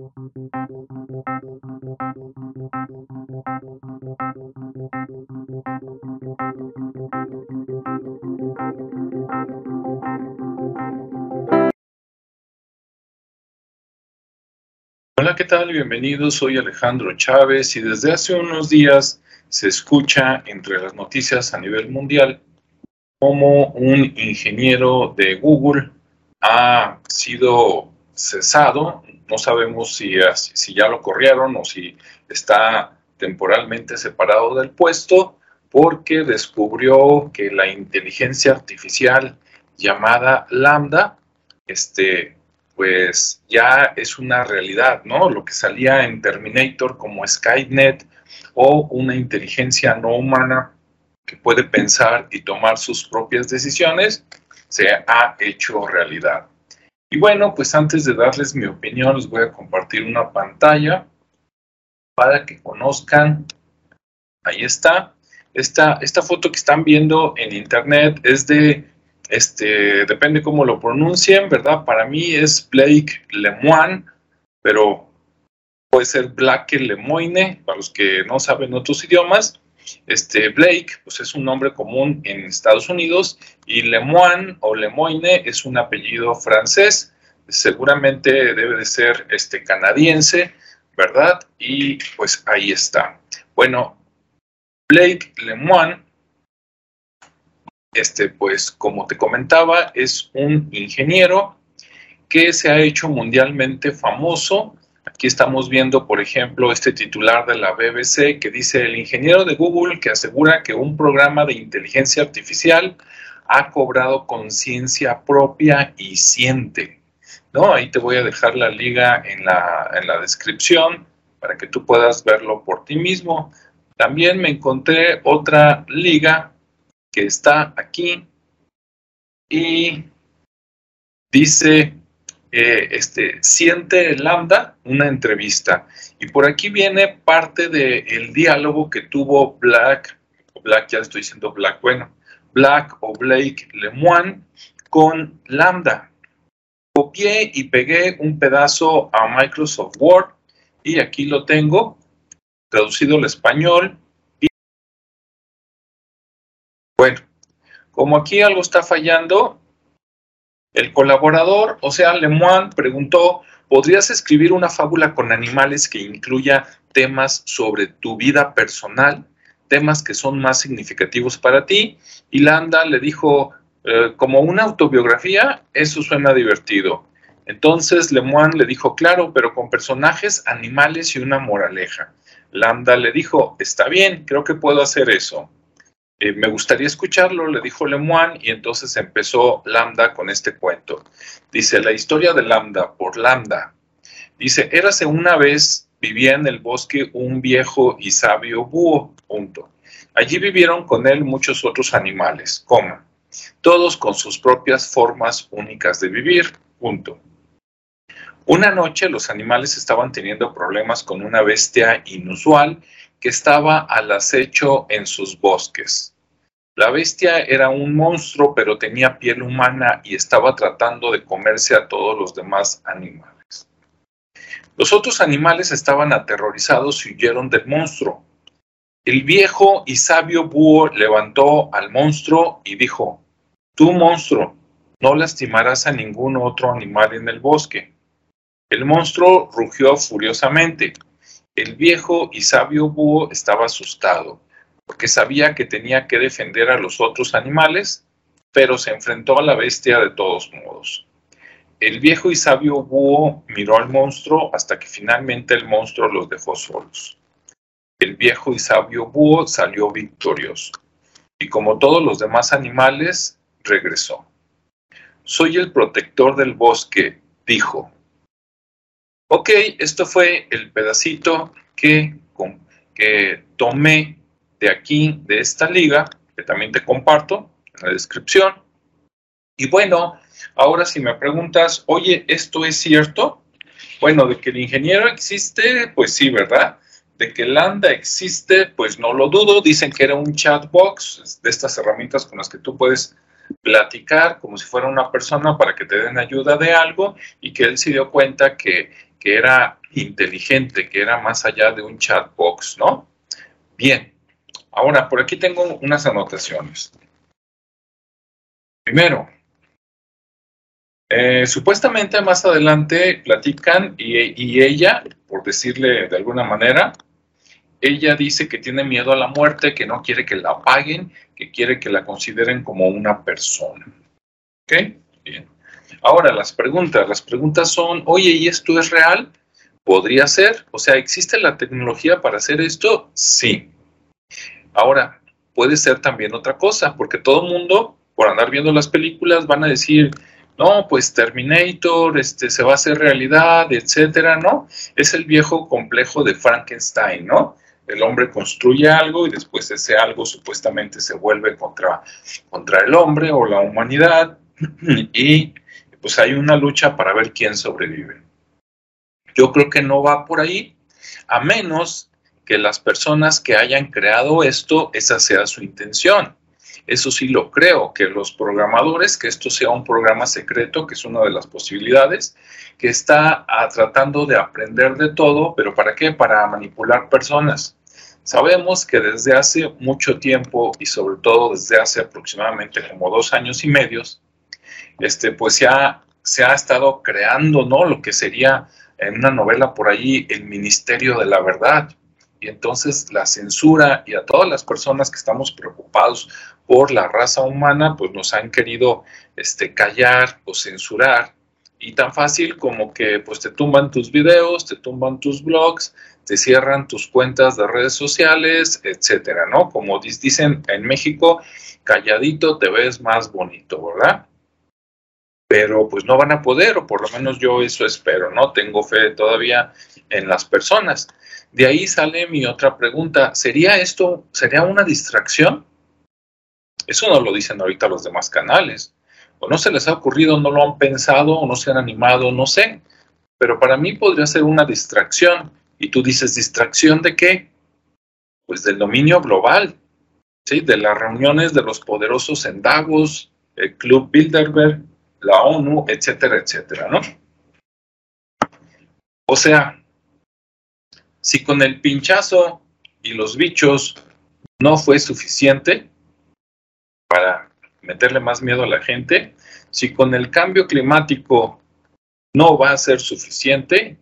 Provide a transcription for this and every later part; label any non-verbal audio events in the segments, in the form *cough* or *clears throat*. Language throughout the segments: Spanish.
Hola, ¿qué tal? Bienvenidos, soy Alejandro Chávez y desde hace unos días se escucha entre las noticias a nivel mundial como un ingeniero de Google ha sido cesado. No sabemos si, si ya lo corrieron o si está temporalmente separado del puesto porque descubrió que la inteligencia artificial llamada Lambda este, pues ya es una realidad, ¿no? Lo que salía en Terminator como Skynet o una inteligencia no humana que puede pensar y tomar sus propias decisiones, se ha hecho realidad. Y bueno, pues antes de darles mi opinión, les voy a compartir una pantalla para que conozcan. Ahí está. Esta, esta foto que están viendo en internet es de este, depende cómo lo pronuncien, ¿verdad? Para mí es Blake Lemoine, pero puede ser Blake Lemoine, para los que no saben otros idiomas. Este, Blake, pues es un nombre común en Estados Unidos y Lemoine o Lemoine es un apellido francés, seguramente debe de ser este, canadiense, ¿verdad? Y pues ahí está. Bueno, Blake Lemoine este, pues como te comentaba, es un ingeniero que se ha hecho mundialmente famoso. Aquí estamos viendo, por ejemplo, este titular de la BBC que dice el ingeniero de Google que asegura que un programa de inteligencia artificial ha cobrado conciencia propia y siente. ¿No? Ahí te voy a dejar la liga en la, en la descripción para que tú puedas verlo por ti mismo. También me encontré otra liga que está aquí y dice, este, siente lambda una entrevista. Y por aquí viene parte del diálogo que tuvo Black, Black, ya estoy diciendo Black, bueno, Black o Blake Lemoine con lambda. Copié y pegué un pedazo a Microsoft Word y aquí lo tengo traducido al español bueno, como aquí algo está fallando, el colaborador, o sea, Lemoine, preguntó, ¿podrías escribir una fábula con animales que incluya temas sobre tu vida personal, temas que son más significativos para ti? Y Landa le dijo, eh, como una autobiografía, eso suena divertido. Entonces Lemoine le dijo, claro, pero con personajes, animales y una moraleja. Lambda le dijo, está bien, creo que puedo hacer eso. Eh, me gustaría escucharlo, le dijo Lemoine, y entonces empezó Lambda con este cuento. Dice, la historia de Lambda, por Lambda. Dice, érase una vez, vivía en el bosque un viejo y sabio búho, punto. Allí vivieron con él muchos otros animales, coma, todos con sus propias formas únicas de vivir, punto. Una noche los animales estaban teniendo problemas con una bestia inusual que estaba al acecho en sus bosques. La bestia era un monstruo, pero tenía piel humana y estaba tratando de comerse a todos los demás animales. Los otros animales estaban aterrorizados y huyeron del monstruo. El viejo y sabio búho levantó al monstruo y dijo, Tú, monstruo, no lastimarás a ningún otro animal en el bosque. El monstruo rugió furiosamente. El viejo y sabio búho estaba asustado, porque sabía que tenía que defender a los otros animales, pero se enfrentó a la bestia de todos modos. El viejo y sabio búho miró al monstruo hasta que finalmente el monstruo los dejó solos. El viejo y sabio búho salió victorioso, y como todos los demás animales, regresó. Soy el protector del bosque, dijo. Ok, esto fue el pedacito que, que tomé de aquí, de esta liga, que también te comparto en la descripción. Y bueno, ahora si me preguntas, oye, ¿esto es cierto? Bueno, de que el ingeniero existe, pues sí, ¿verdad? De que Lambda existe, pues no lo dudo. Dicen que era un chatbox de estas herramientas con las que tú puedes platicar como si fuera una persona para que te den ayuda de algo y que él se dio cuenta que que era inteligente, que era más allá de un chatbox, ¿no? Bien, ahora por aquí tengo unas anotaciones. Primero, eh, supuestamente más adelante platican y, ella, por decirle de alguna manera, ella dice que tiene miedo a la muerte, que no quiere que la paguen, que quiere que la consideren como una persona. ¿Ok? Bien. Ahora, las preguntas. Las preguntas son, oye, ¿y esto es real? ¿Podría ser? O sea, ¿existe la tecnología para hacer esto? Sí. Ahora, puede ser también otra cosa, porque todo el mundo, por andar viendo las películas, van a decir, no, pues Terminator, este, se va a hacer realidad, etcétera, ¿no? Es el viejo complejo de Frankenstein, ¿no? El hombre construye algo y después ese algo supuestamente se vuelve contra, contra el hombre o la humanidad *clears throat* y pues hay una lucha para ver quién sobrevive. Yo creo que no va por ahí, a menos que las personas que hayan creado esto, esa sea su intención. Eso sí lo creo, que los programadores, que esto sea un programa secreto, que es una de las posibilidades, que está ah, tratando de aprender de todo, pero ¿para qué? Para manipular personas. Sabemos que desde hace mucho tiempo y sobre todo desde hace aproximadamente como dos años y medios, este, pues ya se ha estado creando, ¿no? Lo que sería en una novela por ahí el Ministerio de la Verdad. Y entonces la censura y a todas las personas que estamos preocupados por la raza humana, pues nos han querido este, callar o censurar. Y tan fácil como que pues te tumban tus videos, te tumban tus blogs, te cierran tus cuentas de redes sociales, etcétera, ¿no? Como dicen en México, calladito te ves más bonito, ¿verdad? Pero pues no van a poder, o por lo menos yo eso espero, ¿no? Tengo fe todavía en las personas. De ahí sale mi otra pregunta, ¿sería esto, sería una distracción? Eso no lo dicen ahorita los demás canales. O no se les ha ocurrido, no lo han pensado, o no se han animado, no sé. Pero para mí podría ser una distracción. Y tú dices, ¿distracción de qué? Pues del dominio global, ¿sí? De las reuniones de los poderosos en Davos, el Club Bilderberg, la ONU, etcétera, etcétera, ¿no? O sea, si con el pinchazo y los bichos no fue suficiente, para meterle más miedo a la gente, si con el cambio climático no va a ser suficiente,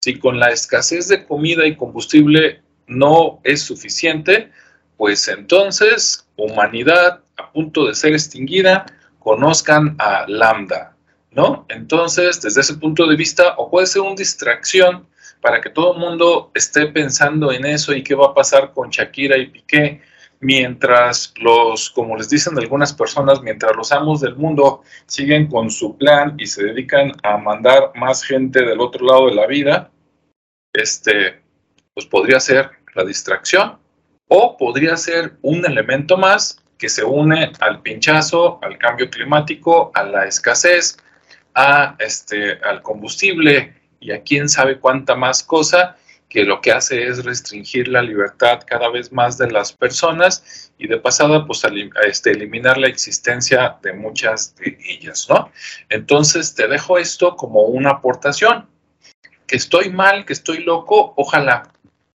si con la escasez de comida y combustible no es suficiente, pues entonces, humanidad a punto de ser extinguida, conozcan a Lambda, ¿no? Entonces, desde ese punto de vista, o puede ser una distracción para que todo el mundo esté pensando en eso y qué va a pasar con Shakira y Piqué, mientras los, como les dicen algunas personas, mientras los amos del mundo siguen con su plan y se dedican a mandar más gente del otro lado de la vida, este, pues podría ser la distracción o podría ser un elemento más que se une al pinchazo, al cambio climático, a la escasez, a este, al combustible y a quién sabe cuánta más cosa que lo que hace es restringir la libertad cada vez más de las personas y de pasada, pues este, eliminar la existencia de muchas de ellas, ¿no? Entonces te dejo esto como una aportación. Que estoy mal, que estoy loco, ojalá,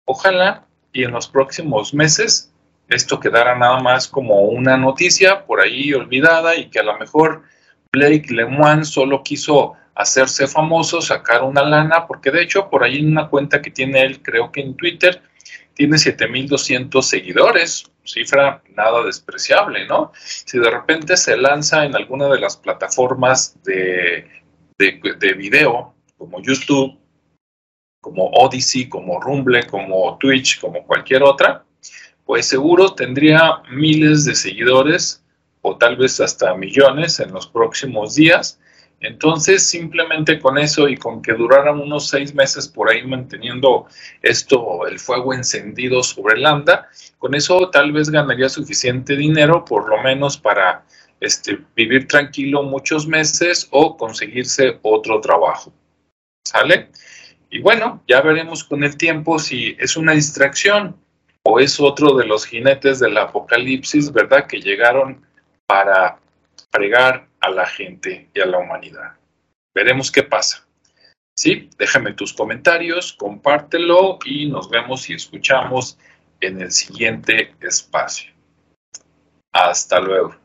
ojalá y en los próximos meses esto quedara nada más como una noticia por ahí olvidada y que a lo mejor Blake Lemoine solo quiso hacerse famoso, sacar una lana, porque de hecho por ahí en una cuenta que tiene él, creo que en Twitter, tiene 7200 seguidores, cifra nada despreciable, ¿no? Si de repente se lanza en alguna de las plataformas de, de, de video, como YouTube, como Odyssey, como Rumble, como Twitch, como cualquier otra, pues seguro tendría miles de seguidores o tal vez hasta millones en los próximos días entonces, simplemente con eso y con que duraran unos seis meses por ahí manteniendo esto, el fuego encendido sobre el anda, con eso tal vez ganaría suficiente dinero, por lo menos para este, vivir tranquilo muchos meses o conseguirse otro trabajo. ¿Sale? Y bueno, ya veremos con el tiempo si es una distracción o es otro de los jinetes del apocalipsis, ¿verdad? Que llegaron para pregar a la gente y a la humanidad. Veremos qué pasa. Sí, déjame tus comentarios, compártelo y nos vemos y escuchamos en el siguiente espacio. Hasta luego.